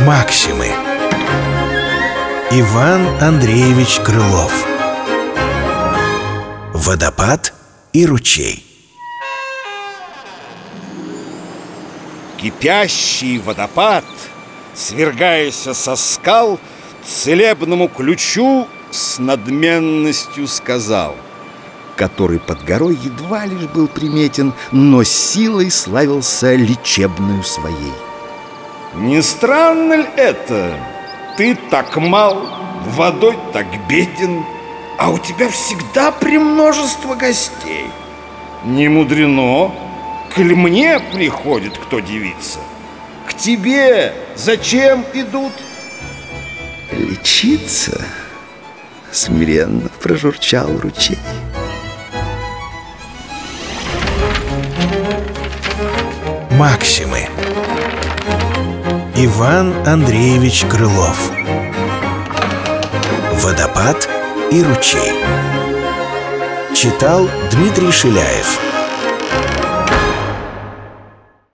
Максимы. Иван Андреевич Крылов. Водопад и ручей. Кипящий водопад, свергаясь со скал, Целебному ключу с надменностью сказал Который под горой едва лишь был приметен Но силой славился лечебную своей Не странно ли это? Ты так мал, водой так беден А у тебя всегда премножество гостей Не мудрено, коль мне приходит кто девица К тебе зачем идут? Лечиться? Смиренно прожурчал ручей. Максимы. Иван Андреевич Крылов. Водопад и ручей. Читал Дмитрий Шиляев